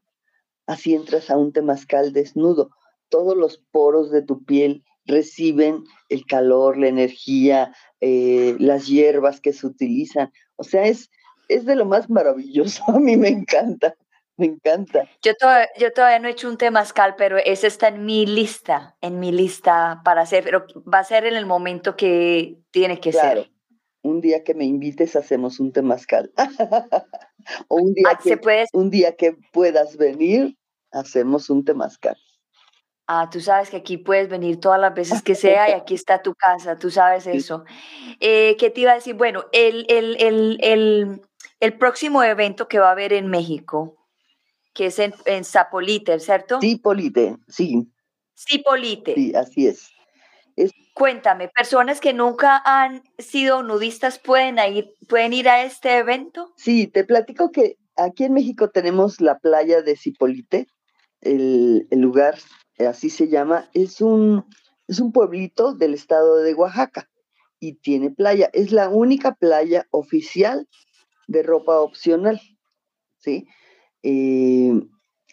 así entras a un temazcal desnudo, todos los poros de tu piel reciben el calor, la energía, eh, las hierbas que se utilizan. O sea, es, es de lo más maravilloso. A mí me encanta, me encanta. Yo, todavía, yo todavía no he hecho un temazcal, pero ese está en mi lista, en mi lista para hacer, pero va a ser en el momento que tiene que ser. Un día que me invites hacemos un temazcal. o un día, ah, que, un día que puedas venir, hacemos un temazcal. Ah, tú sabes que aquí puedes venir todas las veces que sea y aquí está tu casa, tú sabes eso. Eh, ¿Qué te iba a decir? Bueno, el, el, el, el, próximo evento que va a haber en México, que es en, en Zapolite, ¿cierto? Zipolite, sí. Zipolite. Sí, así es. Cuéntame, ¿personas que nunca han sido nudistas pueden ir, pueden ir a este evento? Sí, te platico que aquí en México tenemos la playa de Zipolite, el, lugar así se llama, es un, es un pueblito del estado de Oaxaca y tiene playa. Es la única playa oficial de ropa opcional, ¿sí? Eh,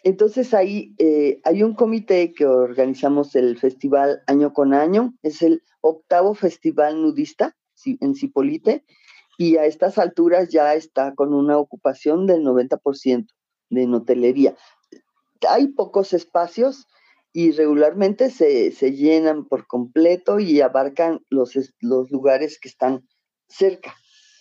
entonces ahí eh, hay un comité que organizamos el festival año con año, es el octavo festival nudista en Cipolite y a estas alturas ya está con una ocupación del 90% de hotelería. Hay pocos espacios, y regularmente se, llenan por completo y abarcan los, los lugares que están cerca.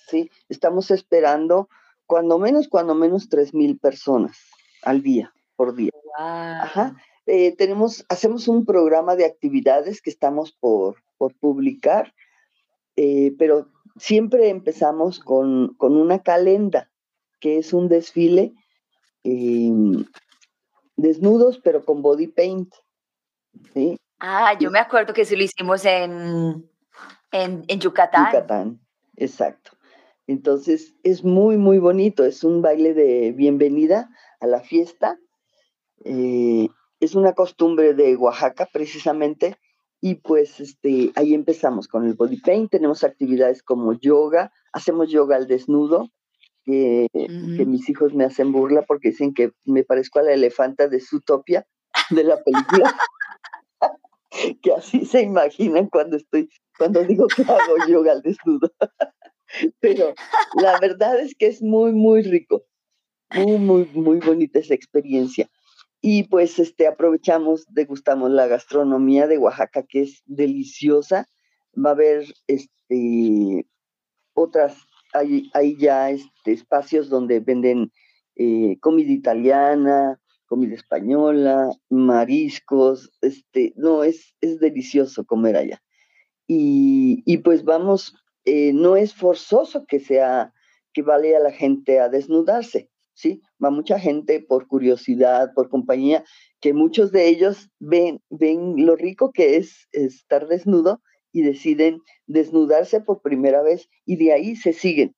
¿sí? Estamos esperando cuando menos, cuando menos mil personas al día, por día. Ajá. Eh, tenemos, hacemos un programa de actividades que estamos por, por publicar, eh, pero siempre empezamos con, una calenda, que es un desfile em, desnudos, pero con body paint. Ah, yo me acuerdo que sí lo hicimos en, en, en Yucatán. Yucatán, exacto. Entonces es muy, muy bonito. Es un baile de bienvenida a la fiesta. Eh, es una costumbre de Oaxaca, precisamente. Y pues este, ahí empezamos con el body paint. Tenemos actividades como yoga. Hacemos yoga al desnudo. que mis hijos me hacen burla porque dicen que me parezco a la elefanta de Zootopia, de la película. que así se imaginan cuando estoy, cuando digo que hago yoga al desnudo. Pero la verdad es que es muy, muy rico, muy, muy, muy bonita esa experiencia. Y pues este, aprovechamos, degustamos la gastronomía de Oaxaca, que es deliciosa. Va a haber este, otras, hay, hay ya este, espacios donde venden eh, comida italiana, comida española, mariscos, este, no, es, es delicioso comer allá. Y, pues vamos, eh, no es forzoso que sea, que vale a la gente a desnudarse, ¿sí? Va mucha gente por curiosidad, por compañía, que muchos de ellos ven, ven lo rico que es estar desnudo y deciden desnudarse por primera vez y de ahí se siguen,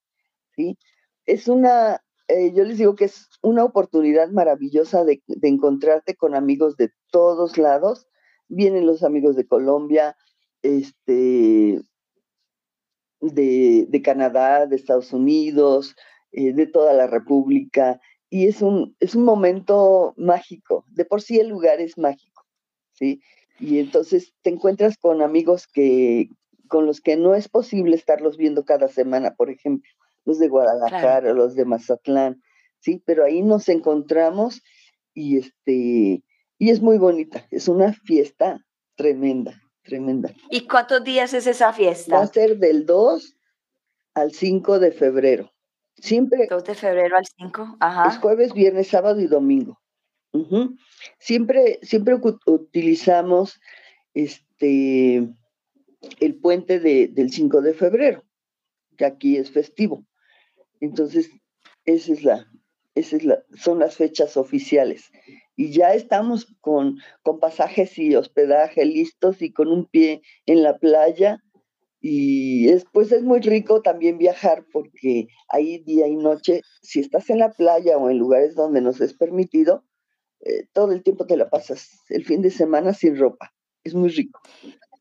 ¿sí? Es una, eh, yo les digo que es una oportunidad maravillosa de, de, encontrarte con amigos de todos lados. Vienen los amigos de Colombia, este, de, de Canadá, de Estados Unidos, eh, de toda la República, y es un, es un momento mágico. De por sí el lugar es mágico, ¿sí? Y entonces te encuentras con amigos que, con los que no es posible estarlos viendo cada semana, por ejemplo, los de Guadalajara, los de Mazatlán, ¿sí? Pero ahí nos encontramos y este, y es muy bonita, es una fiesta tremenda, tremenda. ¿Y cuántos días es esa fiesta? Va a ser del 2 al 5 de febrero. Siempre. 2 de febrero al 5, ajá. Es jueves, viernes, sábado y domingo. Siempre, siempre utilizamos este el puente de, del 5 de febrero, que aquí es festivo. Entonces, esa es la, esa es la, son las fechas oficiales. Y ya estamos con, con pasajes y hospedaje listos y con un pie en la playa y después pues, es muy rico también viajar porque ahí día y noche, si estás en la playa o en lugares donde nos es permitido, eh, todo el tiempo te la pasas el fin de semana sin ropa. Es muy rico.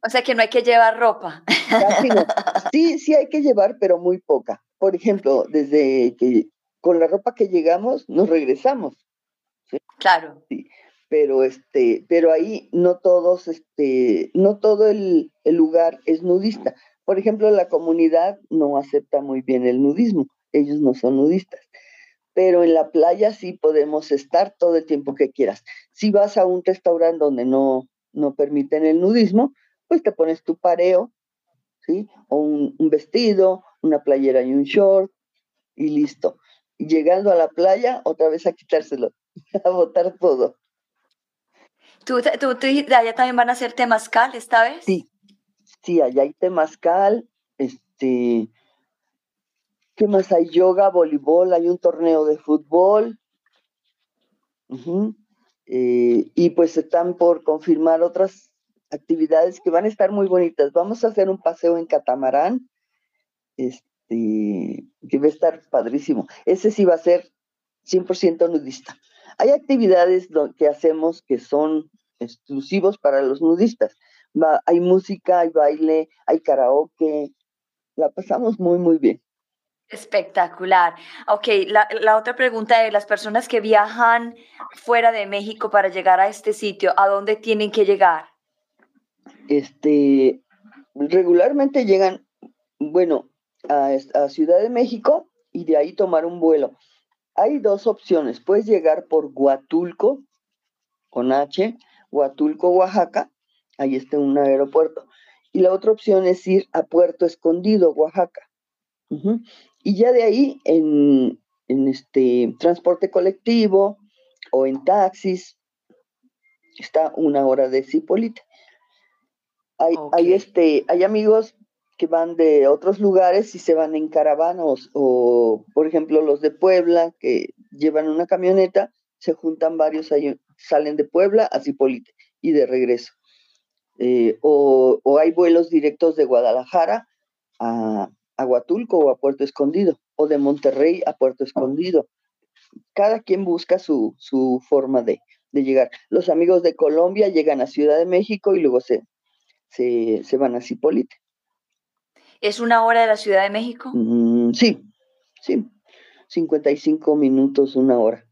O sea que no hay que llevar ropa. Sí, sí hay que llevar, pero muy poca. Por ejemplo, desde que con la ropa que llegamos nos regresamos. Claro. Sí. Pero este, pero ahí no todos, este, no todo el, el lugar es nudista. Por ejemplo, la comunidad no acepta muy bien el nudismo, ellos no son nudistas, pero en la playa sí podemos estar todo el tiempo que quieras. Si vas a un restaurante donde no, no permiten el nudismo, pues te pones tu pareo, ¿sí? O un, vestido, una playera y un short, y listo. llegando a la playa, otra vez a quitárselo, a botar todo. ¿Tú, tú, tú, allá también van a hacer temazcal esta vez? Sí, Sí, allá hay temazcal, este, ¿qué más hay? Yoga, voleibol, hay un torneo de fútbol. Eh, y pues están por confirmar otras actividades que van a estar muy bonitas. Vamos a hacer un paseo en catamarán, este, que va a estar padrísimo. Ese sí va a ser 100% nudista. Hay actividades que hacemos que son exclusivos para los nudistas hay música, hay baile, hay karaoke, la pasamos muy, muy bien. Espectacular. Ok, la, la, otra pregunta es, las personas que viajan fuera de México para llegar a este sitio, ¿a dónde tienen que llegar? Este, regularmente llegan, bueno, a, a Ciudad de México y de ahí tomar un vuelo. Hay dos opciones, puedes llegar por Huatulco, con H, Huatulco, Oaxaca, ahí está un aeropuerto. Y la otra opción es ir a Puerto Escondido, Oaxaca. Y ya de ahí en, este transporte colectivo o en taxis está una hora de Cipolite. Hay, hay, este, hay amigos que van de otros lugares y se van en caravanos o, por ejemplo, los de Puebla que llevan una camioneta, se juntan varios, salen de Puebla a Cipolite y de regreso. Eh, o, hay vuelos directos de Guadalajara a, a, Huatulco o a Puerto Escondido, o de Monterrey a Puerto Escondido. Cada quien busca su, su forma de, de, llegar. Los amigos de Colombia llegan a Ciudad de México y luego se, se, se van a Cipolite. ¿Es una hora de la Ciudad de México? Mm, sí, sí, 55 minutos, una hora.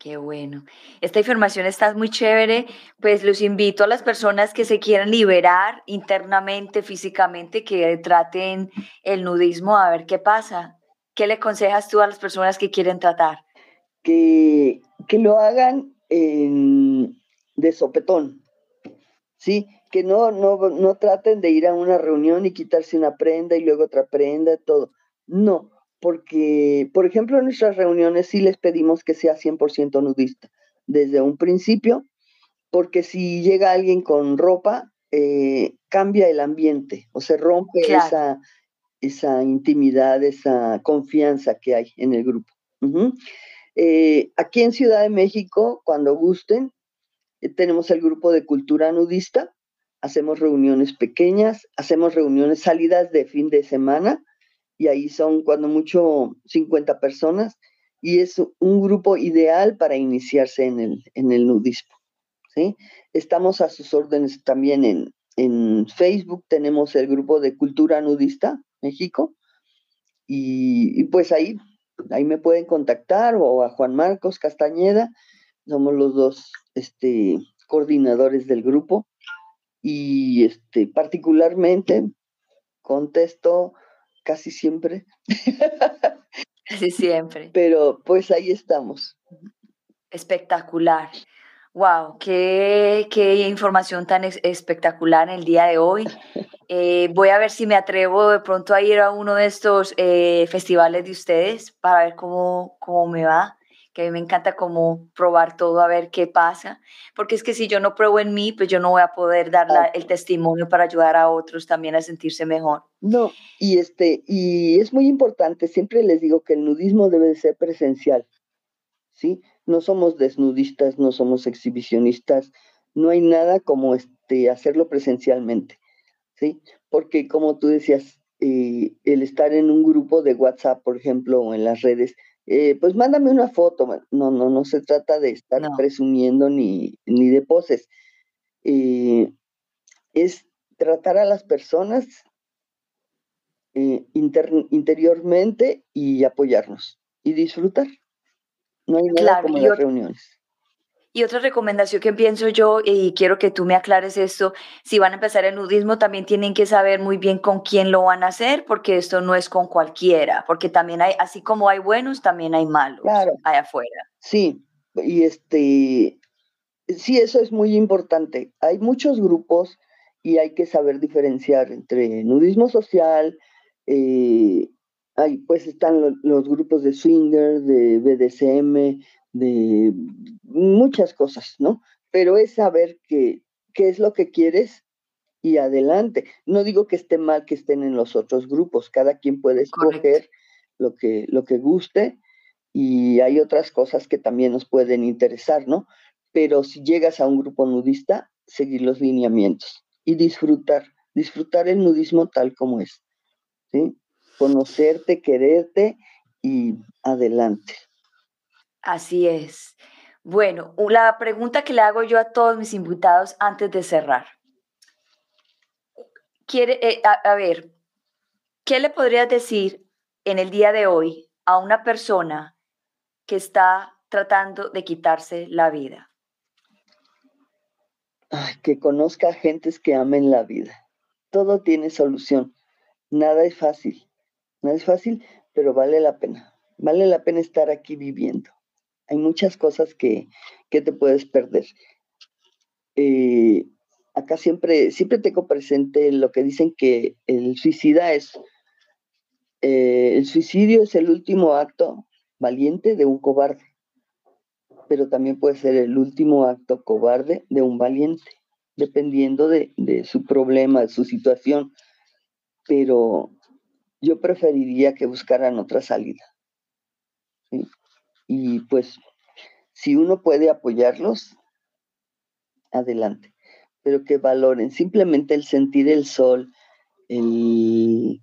Qué bueno. Esta información está muy chévere. Pues los invito a las personas que se quieran liberar internamente, físicamente, que traten el nudismo a ver qué pasa. ¿Qué le aconsejas tú a las personas que quieren tratar? Que, que lo hagan de sopetón, ¿sí? Que no, no, no traten de ir a una reunión y quitarse una prenda y luego otra prenda, todo. No, porque, por ejemplo, en nuestras reuniones sí les pedimos que sea 100% nudista desde un principio, porque si llega alguien con ropa, eh, cambia el ambiente o se rompe esa, esa intimidad, esa confianza que hay en el grupo. Eh, aquí en Ciudad de México, cuando gusten, eh, tenemos el grupo de cultura nudista, hacemos reuniones pequeñas, hacemos reuniones salidas de fin de semana y ahí son cuando mucho 50 personas y es un grupo ideal para iniciarse en el, en el nudismo. ¿sí? Estamos a sus órdenes también en, en Facebook, tenemos el grupo de cultura nudista México y, pues ahí, ahí me pueden contactar o a Juan Marcos Castañeda, somos los dos este, coordinadores del grupo y este, particularmente contesto casi siempre. Casi siempre. Pero pues ahí estamos. Espectacular. Wow, qué, qué información tan espectacular en el día de hoy. Eh, voy a ver si me atrevo de pronto a ir a uno de estos eh, festivales de ustedes para ver cómo, cómo me va que a mí me encanta como probar todo a ver qué pasa, porque es que si yo no pruebo en mí, pues yo no voy a poder dar el testimonio para ayudar a otros también a sentirse mejor. No, y este y es muy importante, siempre les digo que el nudismo debe de ser presencial. ¿Sí? No somos desnudistas, no somos exhibicionistas, no hay nada como este hacerlo presencialmente. ¿Sí? Porque como tú decías, eh, el estar en un grupo de WhatsApp, por ejemplo, o en las redes, eh, pues mándame una foto. No, no, no se trata de estar presumiendo ni, ni, de poses. Eh, es tratar a las personas eh, interiormente y apoyarnos y disfrutar. No hay nada como las reuniones. Y otra recomendación que pienso yo, y quiero que tú me aclares esto, si van a empezar el nudismo, también tienen que saber muy bien con quién lo van a hacer, porque esto no es con cualquiera, porque también hay, así como hay buenos, también hay malos claro. allá afuera. Sí, y este, sí, eso es muy importante. Hay muchos grupos y hay que saber diferenciar entre nudismo social, eh, hay, pues están los grupos de swinger, de BDSM, de muchas cosas, ¿no? Pero es saber qué es lo que quieres y adelante. No digo que esté mal que estén en los otros grupos, cada quien puede escoger lo que, lo que guste y hay otras cosas que también nos pueden interesar, ¿no? Pero si llegas a un grupo nudista, seguir los lineamientos y disfrutar, disfrutar el nudismo tal como es, ¿sí? Conocerte, quererte y adelante. Así es. Bueno, la pregunta que le hago yo a todos mis invitados antes de cerrar. Quiere, eh, a, ver, ¿qué le podrías decir en el día de hoy a una persona que está tratando de quitarse la vida? que conozca gentes que amen la vida. Todo tiene solución. Nada es fácil. Nada es fácil, pero vale la pena. Vale la pena estar aquí viviendo hay muchas cosas que, te puedes perder. Eh, acá siempre, siempre tengo presente lo que dicen que el suicida es, eh, el suicidio es el último acto valiente de un cobarde, pero también puede ser el último acto cobarde de un valiente, dependiendo de, su problema, de su situación. Pero yo preferiría que buscaran otra salida. Y pues, si uno puede apoyarlos, adelante. Pero que valoren simplemente el sentir el sol, el,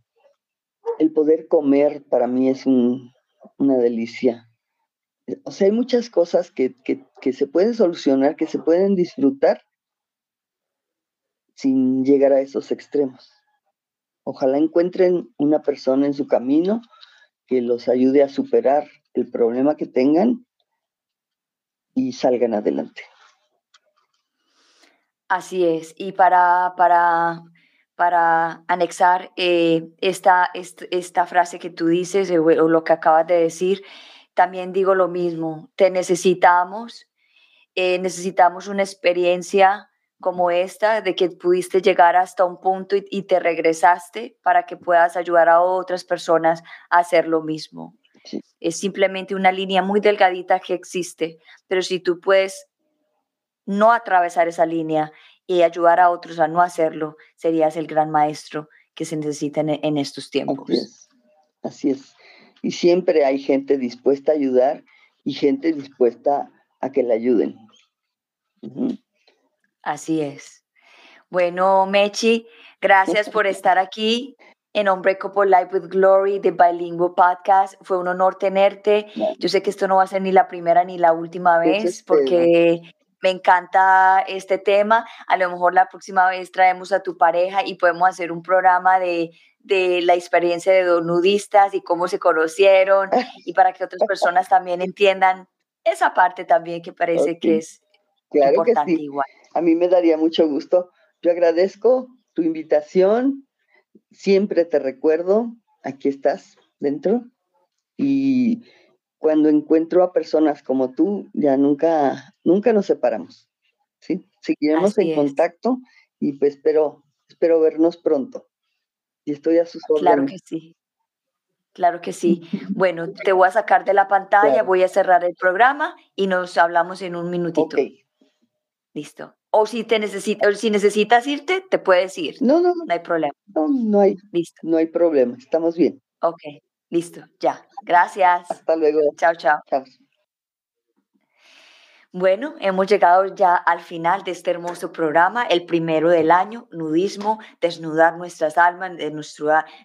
poder comer, para mí es una delicia. O sea, hay muchas cosas que, que se pueden solucionar, que se pueden disfrutar sin llegar a esos extremos. Ojalá encuentren una persona en su camino que los ayude a superar el problema que tengan y salgan adelante. Así es. Y para, para, para anexar eh, esta, esta, frase que tú dices eh, o lo que acabas de decir, también digo lo mismo. Te necesitamos, eh, necesitamos una experiencia como esta, de que pudiste llegar hasta un punto y, te regresaste para que puedas ayudar a otras personas a hacer lo mismo. Es simplemente una línea muy delgadita que existe, pero si tú puedes no atravesar esa línea y ayudar a otros a no hacerlo, serías el gran maestro que se necesitan en, estos tiempos. Así es. Así es. Y siempre hay gente dispuesta a ayudar y gente dispuesta a que le ayuden. Así es. Bueno, Mechi, gracias por estar aquí en Unbreakable Life with Glory de Bilingual Podcast. Fue un honor tenerte. Yo sé que esto no va a ser ni la primera ni la última vez porque me encanta este tema. A lo mejor la próxima vez traemos a tu pareja y podemos hacer un programa de, de la experiencia de dos nudistas y cómo se conocieron y para que otras personas también entiendan esa parte también que parece que es importante igual. A mí me daría mucho gusto. Yo agradezco tu invitación. Siempre te recuerdo, aquí estás dentro. Y cuando encuentro a personas como tú, ya nunca, nunca nos separamos. ¿sí? Seguiremos en contacto y pues espero, espero vernos pronto. Y estoy a sus órdenes. Claro que sí. Claro que sí. Bueno, te voy a sacar de la pantalla, voy a cerrar el programa y nos hablamos en un minutito. Listo. O si te necesitas, si necesitas irte, te puedes ir. No, no, no. hay problema. No, no hay. Listo. No hay problema. Estamos bien. Ok. Listo, ya. Gracias. Hasta luego. Chao, chao. Chao. Bueno, hemos llegado ya al final de este hermoso programa, el primero del año, nudismo, desnudar nuestras almas,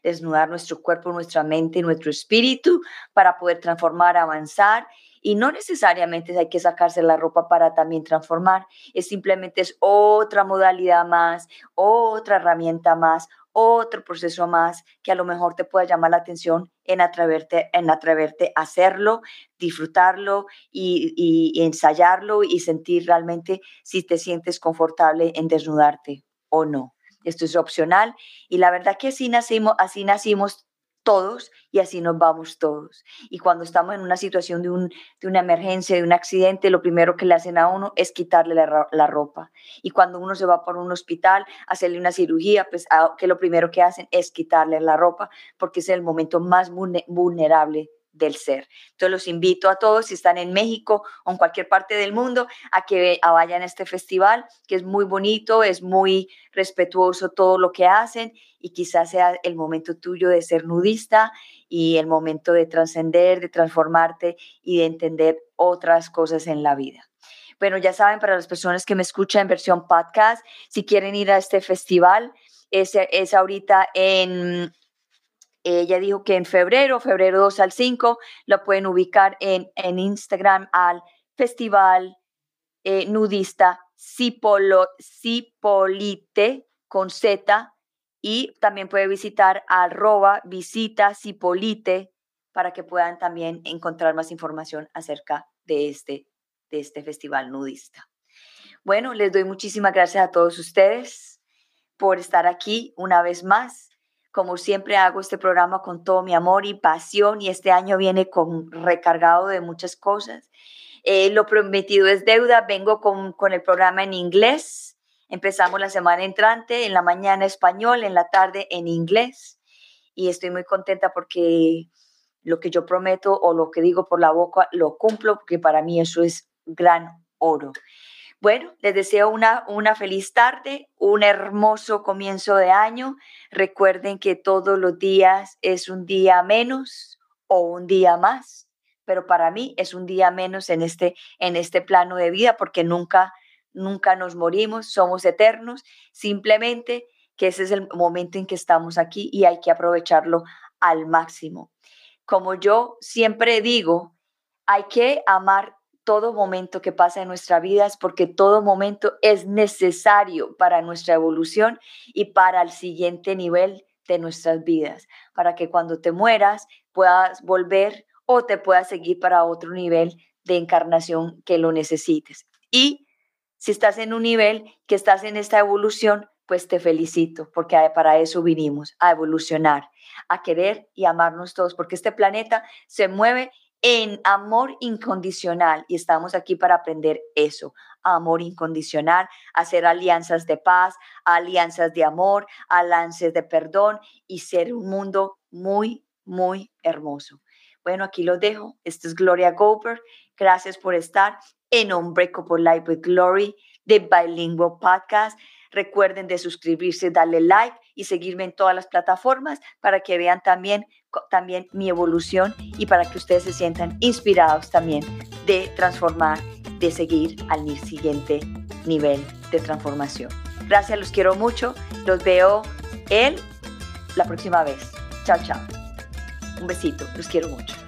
desnudar nuestro cuerpo, nuestra mente, nuestro espíritu para poder transformar, avanzar. Y no necesariamente hay que sacarse la ropa para también transformar, es simplemente es otra modalidad más, otra herramienta más, otro proceso más que a lo mejor te pueda llamar la atención en atreverte, en atreverte a hacerlo, disfrutarlo y, ensayarlo y sentir realmente si te sientes confortable en desnudarte o no. Esto es opcional y la verdad que así nacimos, así nacimos todos y así nos vamos todos. Y cuando estamos en una situación de, un, de una emergencia, de un accidente, lo primero que le hacen a uno es quitarle la, ropa. Y cuando uno se va por un hospital hacerle una cirugía, pues ah, que lo primero que hacen es quitarle la ropa porque es el momento más vulnerable del ser. Entonces los invito a todos, si están en México o en cualquier parte del mundo, a que vayan a este festival, que es muy bonito, es muy respetuoso todo lo que hacen y quizás sea el momento tuyo de ser nudista y el momento de trascender, de transformarte y de entender otras cosas en la vida. Bueno, ya saben, para las personas que me escuchan en versión podcast, si quieren ir a este festival, es, es ahorita en ella dijo que en febrero, febrero 2 al 5, lo pueden ubicar en, en Instagram al Festival eh, Nudista Cipolo, Cipolite con Z y también puede visitar arroba visita Cipolite para que puedan también encontrar más información acerca de este, de este festival nudista. Bueno, les doy muchísimas gracias a todos ustedes por estar aquí una vez más como siempre hago este programa con todo mi amor y pasión y este año viene con recargado de muchas cosas. Eh, lo prometido es deuda. Vengo con, con, el programa en inglés. Empezamos la semana entrante, en la mañana español, en la tarde en inglés. Y estoy muy contenta porque lo que yo prometo o lo que digo por la boca lo cumplo, porque para mí eso es gran oro. Bueno, les deseo una, una feliz tarde, un hermoso comienzo de año. Recuerden que todos los días es un día menos o un día más, pero para mí es un día menos en este, en este plano de vida porque nunca, nunca nos morimos, somos eternos. Simplemente que ese es el momento en que estamos aquí y hay que aprovecharlo al máximo. Como yo siempre digo, hay que amar todo momento que pasa en nuestra vida es porque todo momento es necesario para nuestra evolución y para el siguiente nivel de nuestras vidas, para que cuando te mueras puedas volver o te puedas seguir para otro nivel de encarnación que lo necesites. Y si estás en un nivel que estás en esta evolución, pues te felicito, porque para eso vinimos, a evolucionar, a querer y amarnos todos, porque este planeta se mueve en amor incondicional y estamos aquí para aprender eso, amor incondicional, hacer alianzas de paz, alianzas de amor, alianzas de perdón y ser un mundo muy, muy hermoso. Bueno, aquí lo dejo. Esto es Gloria Goldberg. Gracias por estar en Unbreakable Life with Glory. de Bilingual Podcast. Recuerden de suscribirse, darle like y seguirme en todas las plataformas para que vean también, también mi evolución y para que ustedes se sientan inspirados también de transformar, de seguir al siguiente nivel de transformación. Gracias, los quiero mucho. Los veo el la próxima vez. Chao, chao. Un besito, los quiero mucho.